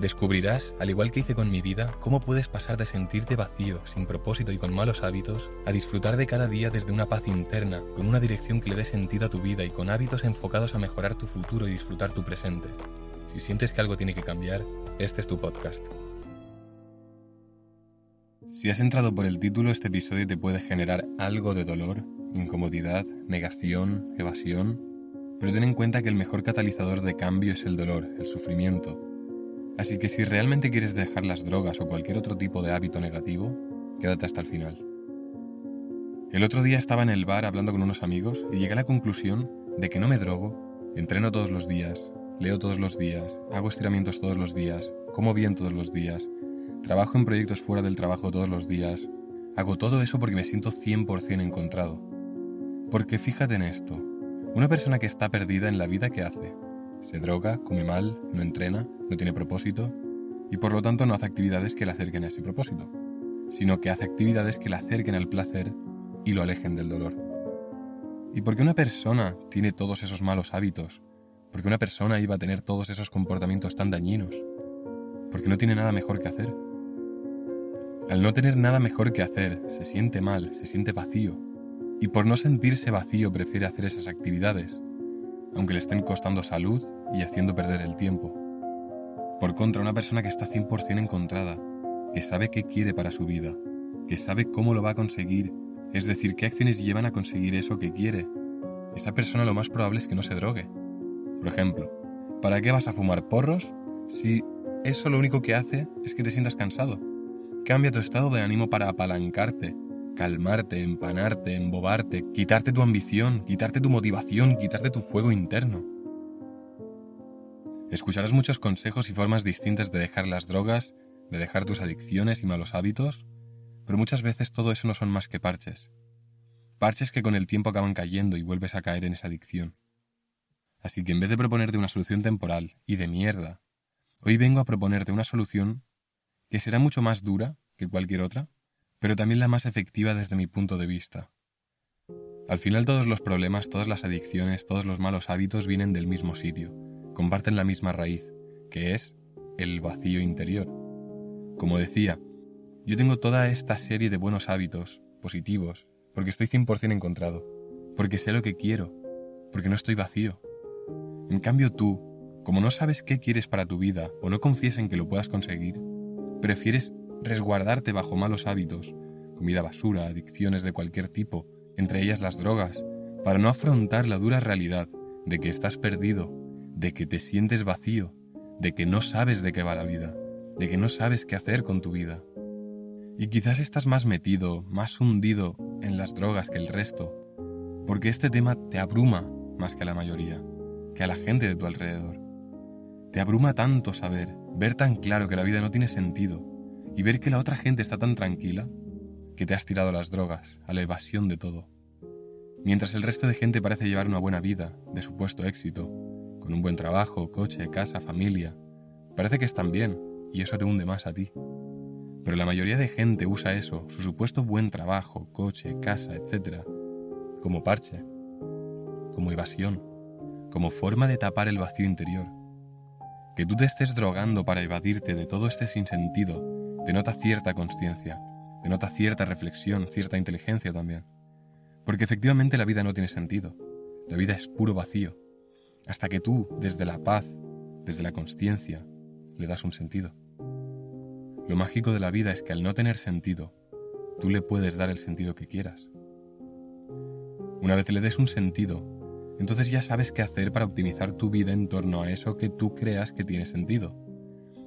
Descubrirás, al igual que hice con mi vida, cómo puedes pasar de sentirte vacío, sin propósito y con malos hábitos, a disfrutar de cada día desde una paz interna, con una dirección que le dé sentido a tu vida y con hábitos enfocados a mejorar tu futuro y disfrutar tu presente. Si sientes que algo tiene que cambiar, este es tu podcast. Si has entrado por el título, este episodio te puede generar algo de dolor, incomodidad, negación, evasión, pero ten en cuenta que el mejor catalizador de cambio es el dolor, el sufrimiento, Así que si realmente quieres dejar las drogas o cualquier otro tipo de hábito negativo, quédate hasta el final. El otro día estaba en el bar hablando con unos amigos y llegué a la conclusión de que no me drogo, entreno todos los días, leo todos los días, hago estiramientos todos los días, como bien todos los días, trabajo en proyectos fuera del trabajo todos los días, hago todo eso porque me siento 100% encontrado. Porque fíjate en esto, una persona que está perdida en la vida que hace, se droga, come mal, no entrena, no tiene propósito y por lo tanto no hace actividades que le acerquen a ese propósito, sino que hace actividades que le acerquen al placer y lo alejen del dolor. ¿Y por qué una persona tiene todos esos malos hábitos? ¿Por qué una persona iba a tener todos esos comportamientos tan dañinos? Porque no tiene nada mejor que hacer. Al no tener nada mejor que hacer, se siente mal, se siente vacío. Y por no sentirse vacío prefiere hacer esas actividades, aunque le estén costando salud y haciendo perder el tiempo. Por contra, una persona que está 100% encontrada, que sabe qué quiere para su vida, que sabe cómo lo va a conseguir, es decir, qué acciones llevan a conseguir eso que quiere, esa persona lo más probable es que no se drogue. Por ejemplo, ¿para qué vas a fumar porros si eso lo único que hace es que te sientas cansado? Cambia tu estado de ánimo para apalancarte, calmarte, empanarte, embobarte, quitarte tu ambición, quitarte tu motivación, quitarte tu fuego interno. Escucharás muchos consejos y formas distintas de dejar las drogas, de dejar tus adicciones y malos hábitos, pero muchas veces todo eso no son más que parches. Parches que con el tiempo acaban cayendo y vuelves a caer en esa adicción. Así que en vez de proponerte una solución temporal y de mierda, hoy vengo a proponerte una solución que será mucho más dura que cualquier otra, pero también la más efectiva desde mi punto de vista. Al final todos los problemas, todas las adicciones, todos los malos hábitos vienen del mismo sitio, comparten la misma raíz, que es el vacío interior. Como decía, yo tengo toda esta serie de buenos hábitos, positivos, porque estoy 100% encontrado, porque sé lo que quiero, porque no estoy vacío. En cambio tú, como no sabes qué quieres para tu vida o no confías en que lo puedas conseguir, prefieres resguardarte bajo malos hábitos, comida basura, adicciones de cualquier tipo, entre ellas las drogas, para no afrontar la dura realidad de que estás perdido, de que te sientes vacío, de que no sabes de qué va la vida, de que no sabes qué hacer con tu vida. Y quizás estás más metido, más hundido en las drogas que el resto, porque este tema te abruma más que a la mayoría, que a la gente de tu alrededor. Te abruma tanto saber, ver tan claro que la vida no tiene sentido, y ver que la otra gente está tan tranquila que te has tirado las drogas, a la evasión de todo. Mientras el resto de gente parece llevar una buena vida, de supuesto éxito, con un buen trabajo, coche, casa, familia, parece que están bien y eso te hunde más a ti. Pero la mayoría de gente usa eso, su supuesto buen trabajo, coche, casa, etc., como parche, como evasión, como forma de tapar el vacío interior. Que tú te estés drogando para evadirte de todo este sinsentido denota cierta conciencia, denota cierta reflexión, cierta inteligencia también. Porque efectivamente la vida no tiene sentido, la vida es puro vacío, hasta que tú, desde la paz, desde la conciencia, le das un sentido. Lo mágico de la vida es que al no tener sentido, tú le puedes dar el sentido que quieras. Una vez le des un sentido, entonces ya sabes qué hacer para optimizar tu vida en torno a eso que tú creas que tiene sentido.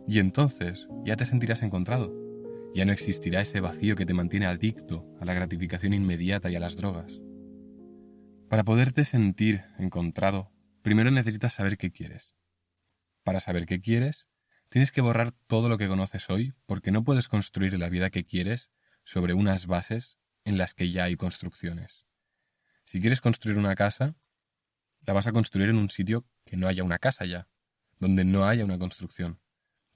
Y entonces ya te sentirás encontrado. Ya no existirá ese vacío que te mantiene adicto a la gratificación inmediata y a las drogas. Para poderte sentir encontrado, primero necesitas saber qué quieres. Para saber qué quieres, tienes que borrar todo lo que conoces hoy porque no puedes construir la vida que quieres sobre unas bases en las que ya hay construcciones. Si quieres construir una casa, la vas a construir en un sitio que no haya una casa ya. donde no haya una construcción.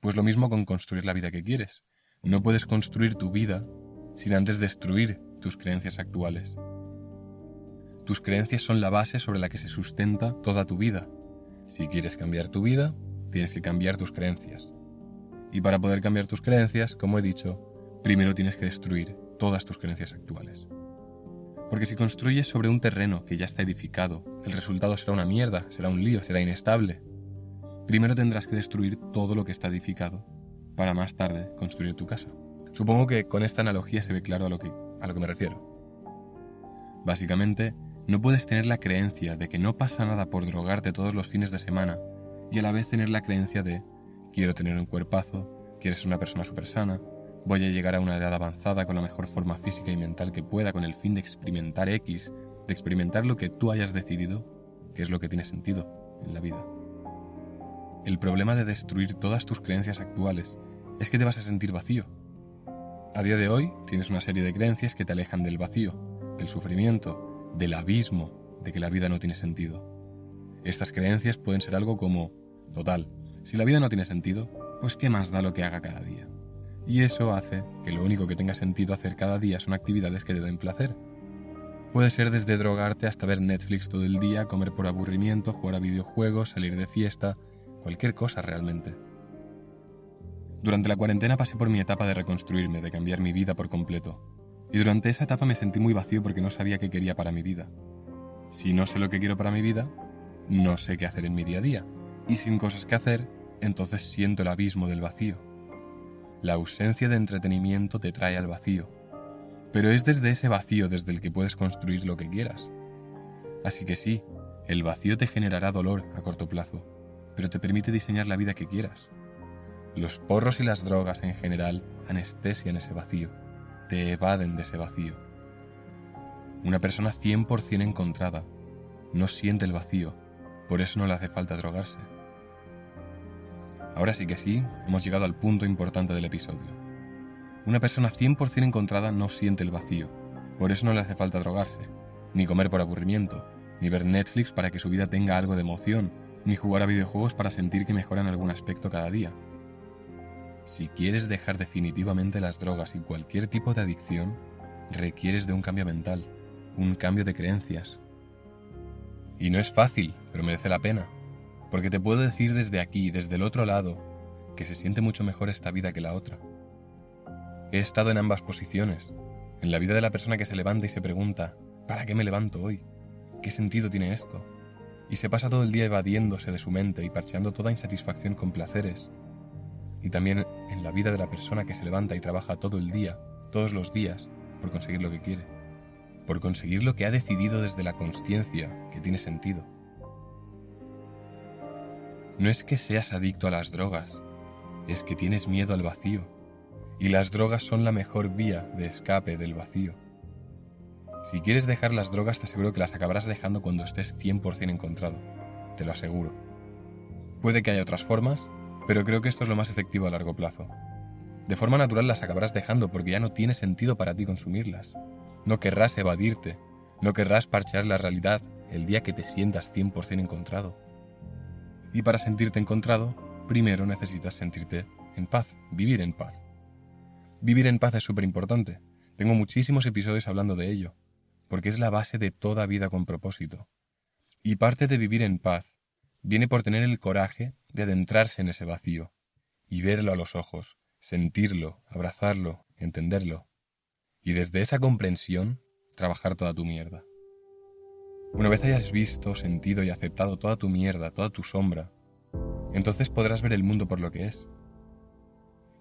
Pues lo mismo con construir la vida que quieres. No puedes construir tu vida sin antes destruir tus creencias actuales. Tus creencias son la base sobre la que se sustenta toda tu vida. Si quieres cambiar tu vida, tienes que cambiar tus creencias. Y para poder cambiar tus creencias, como he dicho, primero tienes que destruir todas tus creencias actuales. Porque si construyes sobre un terreno que ya está edificado, el resultado será una mierda, será un lío, será inestable. Primero tendrás que destruir todo lo que está edificado para más tarde construir tu casa. Supongo que con esta analogía se ve claro a lo que, a lo que me refiero. Básicamente, no puedes tener la creencia de que no pasa nada por drogarte todos los fines de semana y a la vez tener la creencia de quiero tener un cuerpazo, quiero ser una persona súper sana, voy a llegar a una edad avanzada con la mejor forma física y mental que pueda con el fin de experimentar X, de experimentar lo que tú hayas decidido, que es lo que tiene sentido en la vida. El problema de destruir todas tus creencias actuales es que te vas a sentir vacío. A día de hoy tienes una serie de creencias que te alejan del vacío, del sufrimiento, del abismo de que la vida no tiene sentido. Estas creencias pueden ser algo como, total, si la vida no tiene sentido, pues qué más da lo que haga cada día. Y eso hace que lo único que tenga sentido hacer cada día son actividades que te den placer. Puede ser desde drogarte hasta ver Netflix todo el día, comer por aburrimiento, jugar a videojuegos, salir de fiesta, cualquier cosa realmente. Durante la cuarentena pasé por mi etapa de reconstruirme, de cambiar mi vida por completo. Y durante esa etapa me sentí muy vacío porque no sabía qué quería para mi vida. Si no sé lo que quiero para mi vida, no sé qué hacer en mi día a día. Y sin cosas que hacer, entonces siento el abismo del vacío. La ausencia de entretenimiento te trae al vacío. Pero es desde ese vacío desde el que puedes construir lo que quieras. Así que sí, el vacío te generará dolor a corto plazo, pero te permite diseñar la vida que quieras. Los porros y las drogas en general anestesian ese vacío, te evaden de ese vacío. Una persona 100% encontrada no siente el vacío, por eso no le hace falta drogarse. Ahora sí que sí, hemos llegado al punto importante del episodio. Una persona 100% encontrada no siente el vacío, por eso no le hace falta drogarse, ni comer por aburrimiento, ni ver Netflix para que su vida tenga algo de emoción, ni jugar a videojuegos para sentir que mejoran algún aspecto cada día. Si quieres dejar definitivamente las drogas y cualquier tipo de adicción, requieres de un cambio mental, un cambio de creencias. Y no es fácil, pero merece la pena, porque te puedo decir desde aquí, desde el otro lado, que se siente mucho mejor esta vida que la otra. He estado en ambas posiciones, en la vida de la persona que se levanta y se pregunta, ¿para qué me levanto hoy? ¿Qué sentido tiene esto? Y se pasa todo el día evadiéndose de su mente y parcheando toda insatisfacción con placeres. Y también en la vida de la persona que se levanta y trabaja todo el día, todos los días, por conseguir lo que quiere. Por conseguir lo que ha decidido desde la conciencia que tiene sentido. No es que seas adicto a las drogas, es que tienes miedo al vacío. Y las drogas son la mejor vía de escape del vacío. Si quieres dejar las drogas te aseguro que las acabarás dejando cuando estés 100% encontrado. Te lo aseguro. Puede que haya otras formas, pero creo que esto es lo más efectivo a largo plazo. De forma natural las acabarás dejando porque ya no tiene sentido para ti consumirlas. No querrás evadirte, no querrás parchear la realidad el día que te sientas 100% encontrado. Y para sentirte encontrado, primero necesitas sentirte en paz, vivir en paz. Vivir en paz es súper importante. Tengo muchísimos episodios hablando de ello, porque es la base de toda vida con propósito. Y parte de vivir en paz viene por tener el coraje de adentrarse en ese vacío, y verlo a los ojos, sentirlo, abrazarlo, entenderlo, y desde esa comprensión trabajar toda tu mierda. Una vez hayas visto, sentido y aceptado toda tu mierda, toda tu sombra, entonces podrás ver el mundo por lo que es.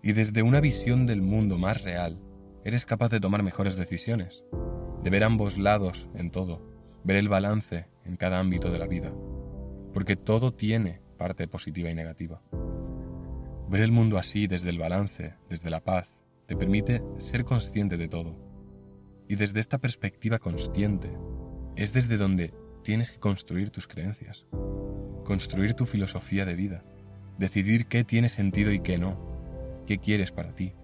Y desde una visión del mundo más real, eres capaz de tomar mejores decisiones, de ver ambos lados en todo, ver el balance en cada ámbito de la vida, porque todo tiene parte positiva y negativa. Ver el mundo así desde el balance, desde la paz, te permite ser consciente de todo. Y desde esta perspectiva consciente, es desde donde tienes que construir tus creencias, construir tu filosofía de vida, decidir qué tiene sentido y qué no, qué quieres para ti.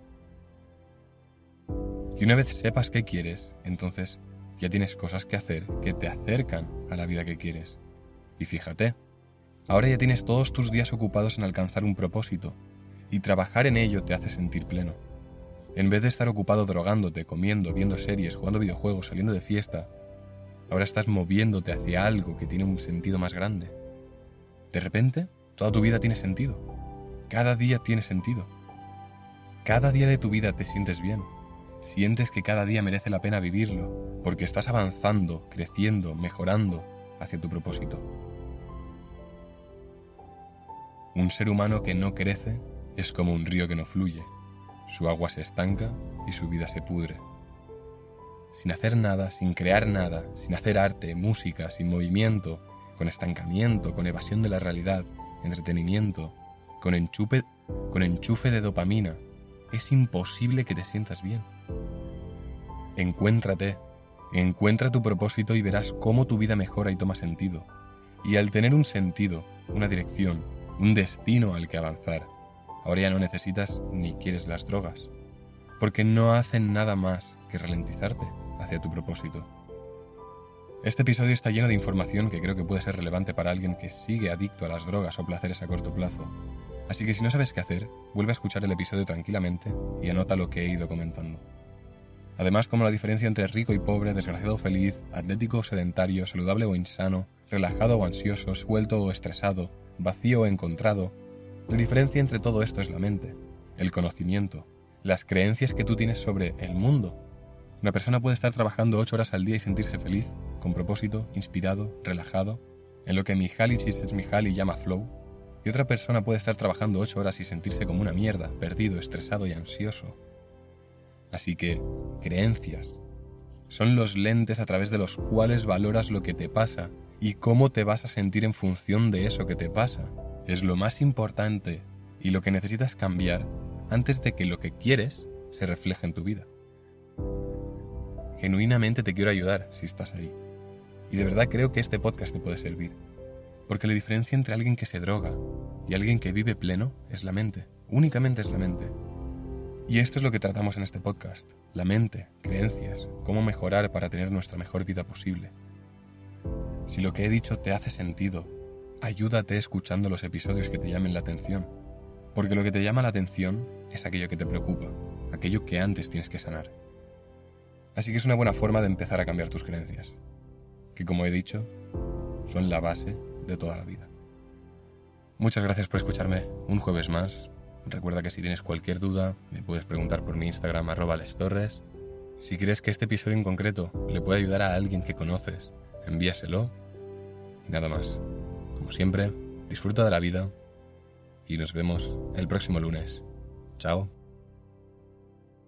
Y una vez sepas qué quieres, entonces ya tienes cosas que hacer que te acercan a la vida que quieres. Y fíjate, Ahora ya tienes todos tus días ocupados en alcanzar un propósito, y trabajar en ello te hace sentir pleno. En vez de estar ocupado drogándote, comiendo, viendo series, jugando videojuegos, saliendo de fiesta, ahora estás moviéndote hacia algo que tiene un sentido más grande. De repente, toda tu vida tiene sentido. Cada día tiene sentido. Cada día de tu vida te sientes bien. Sientes que cada día merece la pena vivirlo, porque estás avanzando, creciendo, mejorando hacia tu propósito. Un ser humano que no crece es como un río que no fluye. Su agua se estanca y su vida se pudre. Sin hacer nada, sin crear nada, sin hacer arte, música, sin movimiento, con estancamiento, con evasión de la realidad, entretenimiento, con enchufe, con enchufe de dopamina, es imposible que te sientas bien. Encuéntrate, encuentra tu propósito y verás cómo tu vida mejora y toma sentido. Y al tener un sentido, una dirección, un destino al que avanzar, ahora ya no necesitas ni quieres las drogas, porque no hacen nada más que ralentizarte hacia tu propósito. Este episodio está lleno de información que creo que puede ser relevante para alguien que sigue adicto a las drogas o placeres a corto plazo. Así que si no sabes qué hacer, vuelve a escuchar el episodio tranquilamente y anota lo que he ido comentando. Además, como la diferencia entre rico y pobre, desgraciado o feliz, atlético o sedentario, saludable o insano, relajado o ansioso, suelto o estresado, vacío o encontrado, la diferencia entre todo esto es la mente, el conocimiento, las creencias que tú tienes sobre el mundo. Una persona puede estar trabajando ocho horas al día y sentirse feliz, con propósito, inspirado, relajado, en lo que Mihaly Csikszentmihalyi llama flow, y otra persona puede estar trabajando ocho horas y sentirse como una mierda, perdido, estresado y ansioso. Así que, creencias son los lentes a través de los cuales valoras lo que te pasa y cómo te vas a sentir en función de eso que te pasa es lo más importante y lo que necesitas cambiar antes de que lo que quieres se refleje en tu vida. Genuinamente te quiero ayudar si estás ahí. Y de verdad creo que este podcast te puede servir. Porque la diferencia entre alguien que se droga y alguien que vive pleno es la mente. Únicamente es la mente. Y esto es lo que tratamos en este podcast. La mente, creencias, cómo mejorar para tener nuestra mejor vida posible. Si lo que he dicho te hace sentido ayúdate escuchando los episodios que te llamen la atención, porque lo que te llama la atención es aquello que te preocupa, aquello que antes tienes que sanar. Así que es una buena forma de empezar a cambiar tus creencias, que como he dicho, son la base de toda la vida. Muchas gracias por escucharme un jueves más. Recuerda que si tienes cualquier duda, me puedes preguntar por mi Instagram arroba. Si crees que este episodio en concreto le puede ayudar a alguien que conoces, envíaselo. Y nada más. Como siempre, disfruta de la vida y nos vemos el próximo lunes. Chao.